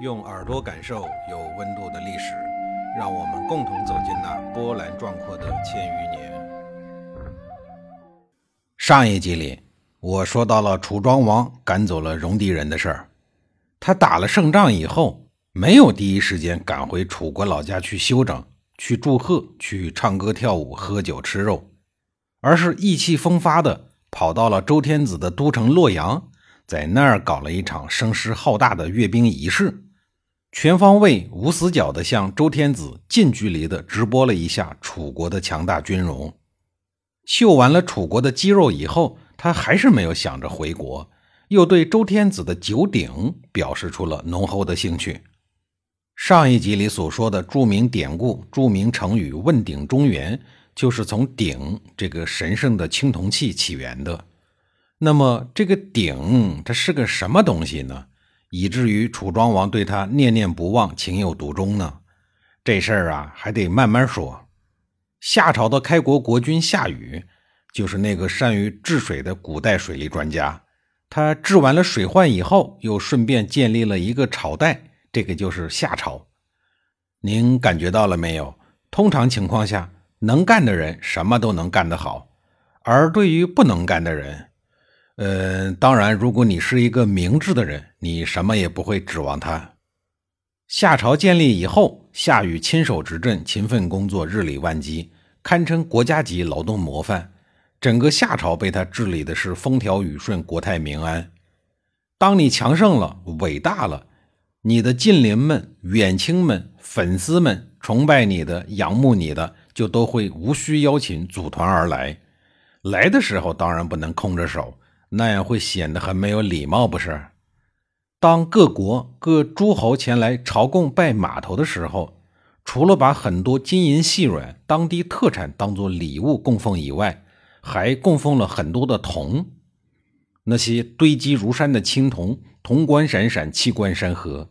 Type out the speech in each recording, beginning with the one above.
用耳朵感受有温度的历史，让我们共同走进那波澜壮阔的千余年。上一集里，我说到了楚庄王赶走了戎狄人的事儿。他打了胜仗以后，没有第一时间赶回楚国老家去休整、去祝贺、去唱歌跳舞、喝酒吃肉，而是意气风发的跑到了周天子的都城洛阳，在那儿搞了一场声势浩大的阅兵仪式。全方位、无死角地向周天子近距离地直播了一下楚国的强大军容。秀完了楚国的肌肉以后，他还是没有想着回国，又对周天子的九鼎表示出了浓厚的兴趣。上一集里所说的著名典故、著名成语“问鼎中原”，就是从鼎这个神圣的青铜器起源的。那么，这个鼎它是个什么东西呢？以至于楚庄王对他念念不忘、情有独钟呢？这事儿啊，还得慢慢说。夏朝的开国国君夏禹，就是那个善于治水的古代水利专家。他治完了水患以后，又顺便建立了一个朝代，这个就是夏朝。您感觉到了没有？通常情况下，能干的人什么都能干得好，而对于不能干的人，呃，当然，如果你是一个明智的人，你什么也不会指望他。夏朝建立以后，夏禹亲手执政，勤奋工作，日理万机，堪称国家级劳动模范。整个夏朝被他治理的是风调雨顺，国泰民安。当你强盛了，伟大了，你的近邻们、远亲们、粉丝们，崇拜你的、仰慕你的，就都会无需邀请组团而来。来的时候，当然不能空着手。那样会显得很没有礼貌，不是？当各国各诸侯前来朝贡拜码头的时候，除了把很多金银细软、当地特产当做礼物供奉以外，还供奉了很多的铜。那些堆积如山的青铜，铜光闪闪，气贯山河。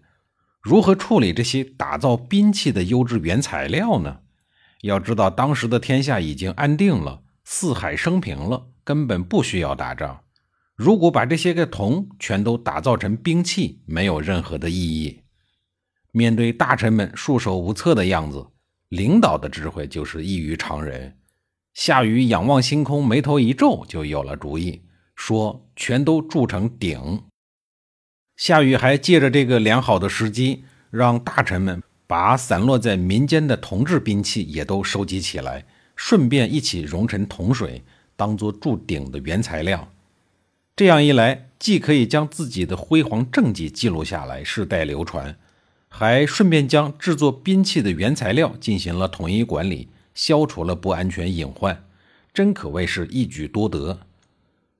如何处理这些打造兵器的优质原材料呢？要知道，当时的天下已经安定了，四海升平了，根本不需要打仗。如果把这些个铜全都打造成兵器，没有任何的意义。面对大臣们束手无策的样子，领导的智慧就是异于常人。夏禹仰望星空，眉头一皱，就有了主意，说：“全都铸成鼎。”夏禹还借着这个良好的时机，让大臣们把散落在民间的铜制兵器也都收集起来，顺便一起熔成铜水，当做铸鼎的原材料。这样一来，既可以将自己的辉煌政绩记录下来，世代流传，还顺便将制作兵器的原材料进行了统一管理，消除了不安全隐患，真可谓是一举多得。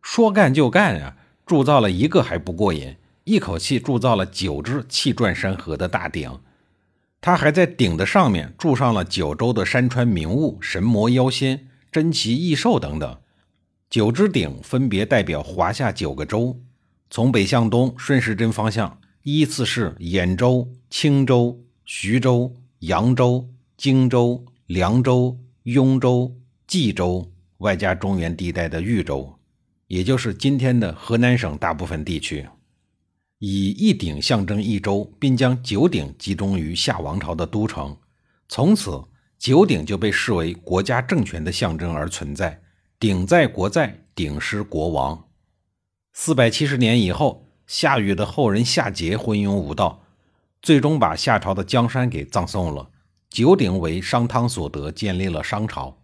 说干就干啊！铸造了一个还不过瘾，一口气铸造了九只气转山河的大鼎。他还在鼎的上面铸上了九州的山川名物、神魔妖仙、珍奇异兽等等。九只鼎分别代表华夏九个州，从北向东顺时针方向依次是兖州、青州、徐州、扬州、荆州、凉州、雍州、冀州，外加中原地带的豫州，也就是今天的河南省大部分地区。以一鼎象征一州，并将九鼎集中于夏王朝的都城，从此九鼎就被视为国家政权的象征而存在。鼎在国在，鼎失国亡。四百七十年以后，夏禹的后人夏桀昏庸无道，最终把夏朝的江山给葬送了。九鼎为商汤所得，建立了商朝。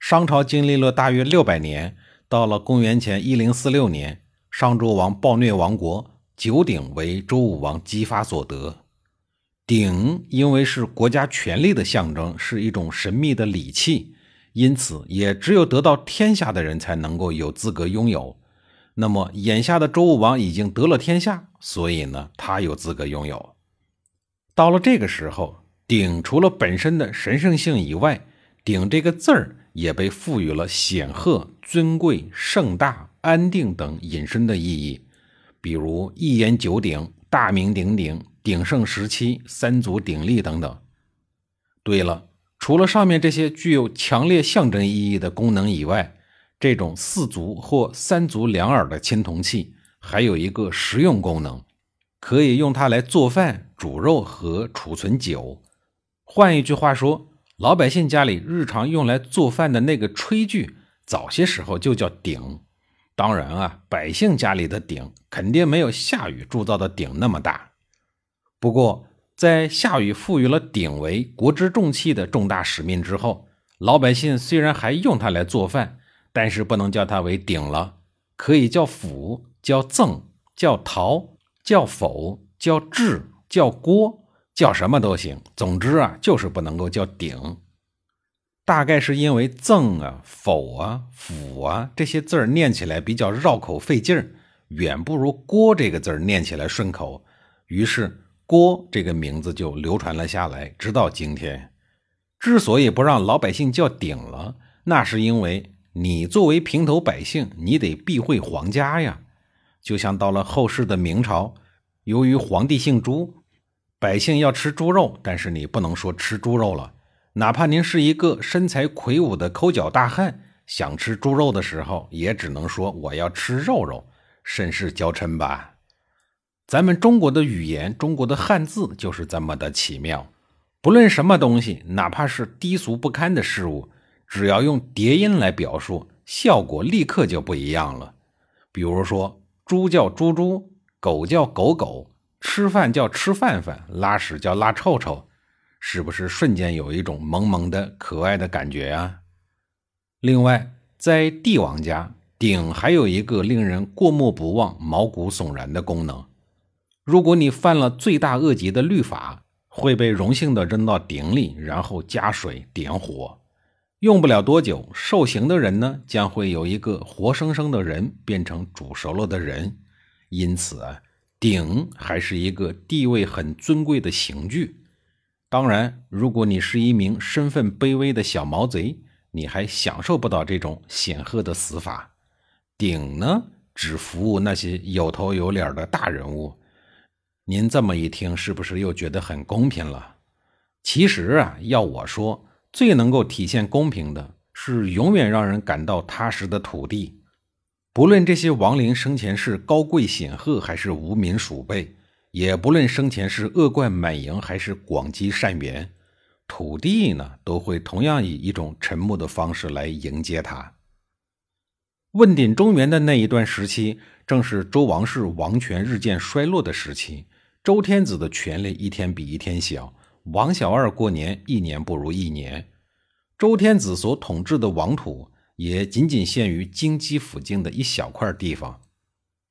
商朝经历了大约六百年，到了公元前一零四六年，商纣王暴虐亡国，九鼎为周武王姬发所得。鼎因为是国家权力的象征，是一种神秘的礼器。因此，也只有得到天下的人才能够有资格拥有。那么，眼下的周武王已经得了天下，所以呢，他有资格拥有。到了这个时候，鼎除了本身的神圣性以外，鼎这个字儿也被赋予了显赫、尊贵、盛大、安定等引申的意义，比如一言九鼎、大名鼎鼎、鼎盛时期、三足鼎立等等。对了。除了上面这些具有强烈象征意义的功能以外，这种四足或三足两耳的青铜器还有一个实用功能，可以用它来做饭、煮肉和储存酒。换一句话说，老百姓家里日常用来做饭的那个炊具，早些时候就叫鼎。当然啊，百姓家里的鼎肯定没有夏禹铸造的鼎那么大。不过，在夏禹赋予了鼎为国之重器的重大使命之后，老百姓虽然还用它来做饭，但是不能叫它为鼎了，可以叫釜、叫甑、叫陶、叫否、叫制、叫锅，叫什么都行。总之啊，就是不能够叫鼎。大概是因为“赠”啊、“否”啊、“府”啊这些字儿念起来比较绕口费劲儿，远不如“锅”这个字儿念起来顺口，于是“锅”这个名字就流传了下来，直到今天。之所以不让老百姓叫鼎了，那是因为你作为平头百姓，你得避讳皇家呀。就像到了后世的明朝，由于皇帝姓朱，百姓要吃猪肉，但是你不能说吃猪肉了。哪怕您是一个身材魁梧的抠脚大汉，想吃猪肉的时候，也只能说我要吃肉肉，甚是娇嗔吧。咱们中国的语言，中国的汉字就是这么的奇妙。不论什么东西，哪怕是低俗不堪的事物，只要用叠音来表述，效果立刻就不一样了。比如说，猪叫猪猪，狗叫狗狗，吃饭叫吃饭饭，拉屎叫拉臭臭。是不是瞬间有一种萌萌的可爱的感觉啊？另外，在帝王家，鼎还有一个令人过目不忘、毛骨悚然的功能。如果你犯了罪大恶极的律法，会被荣幸的扔到鼎里，然后加水点火。用不了多久，受刑的人呢，将会有一个活生生的人变成煮熟了的人。因此啊，鼎还是一个地位很尊贵的刑具。当然，如果你是一名身份卑微的小毛贼，你还享受不到这种显赫的死法。鼎呢，只服务那些有头有脸的大人物。您这么一听，是不是又觉得很公平了？其实啊，要我说，最能够体现公平的是永远让人感到踏实的土地。不论这些亡灵生前是高贵显赫，还是无名鼠辈。也不论生前是恶贯满盈还是广积善缘，土地呢都会同样以一种沉默的方式来迎接他。问鼎中原的那一段时期，正是周王室王权日渐衰落的时期，周天子的权力一天比一天小，王小二过年一年不如一年。周天子所统治的王土也仅仅限于京畿附近的一小块地方。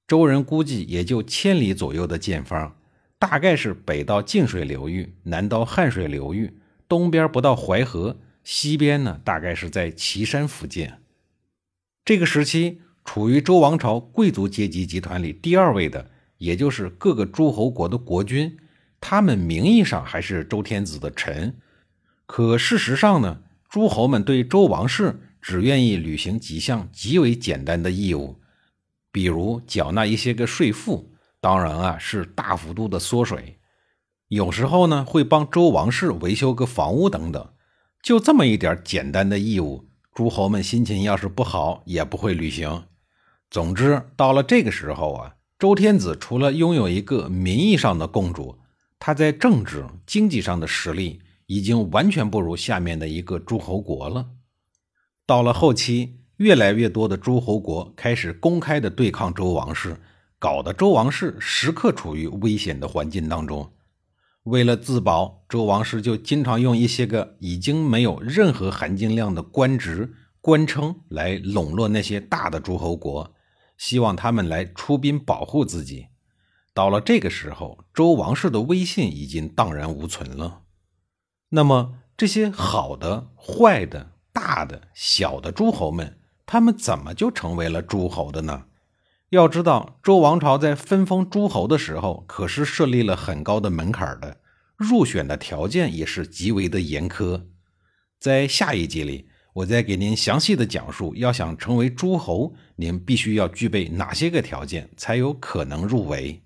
周人估计也就千里左右的见方，大概是北到泾水流域，南到汉水流域，东边不到淮河，西边呢大概是在岐山附近。这个时期处于周王朝贵族阶级集团里第二位的，也就是各个诸侯国的国君，他们名义上还是周天子的臣，可事实上呢，诸侯们对周王室只愿意履行几项极为简单的义务。比如缴纳一些个税赋，当然啊是大幅度的缩水。有时候呢会帮周王室维修个房屋等等，就这么一点简单的义务，诸侯们心情要是不好也不会履行。总之，到了这个时候啊，周天子除了拥有一个名义上的共主，他在政治经济上的实力已经完全不如下面的一个诸侯国了。到了后期。越来越多的诸侯国开始公开的对抗周王室，搞得周王室时刻处于危险的环境当中。为了自保，周王室就经常用一些个已经没有任何含金量的官职、官称来笼络那些大的诸侯国，希望他们来出兵保护自己。到了这个时候，周王室的威信已经荡然无存了。那么，这些好的、坏的、大的、小的诸侯们。他们怎么就成为了诸侯的呢？要知道，周王朝在分封诸侯的时候，可是设立了很高的门槛的，入选的条件也是极为的严苛。在下一集里，我再给您详细的讲述，要想成为诸侯，您必须要具备哪些个条件，才有可能入围。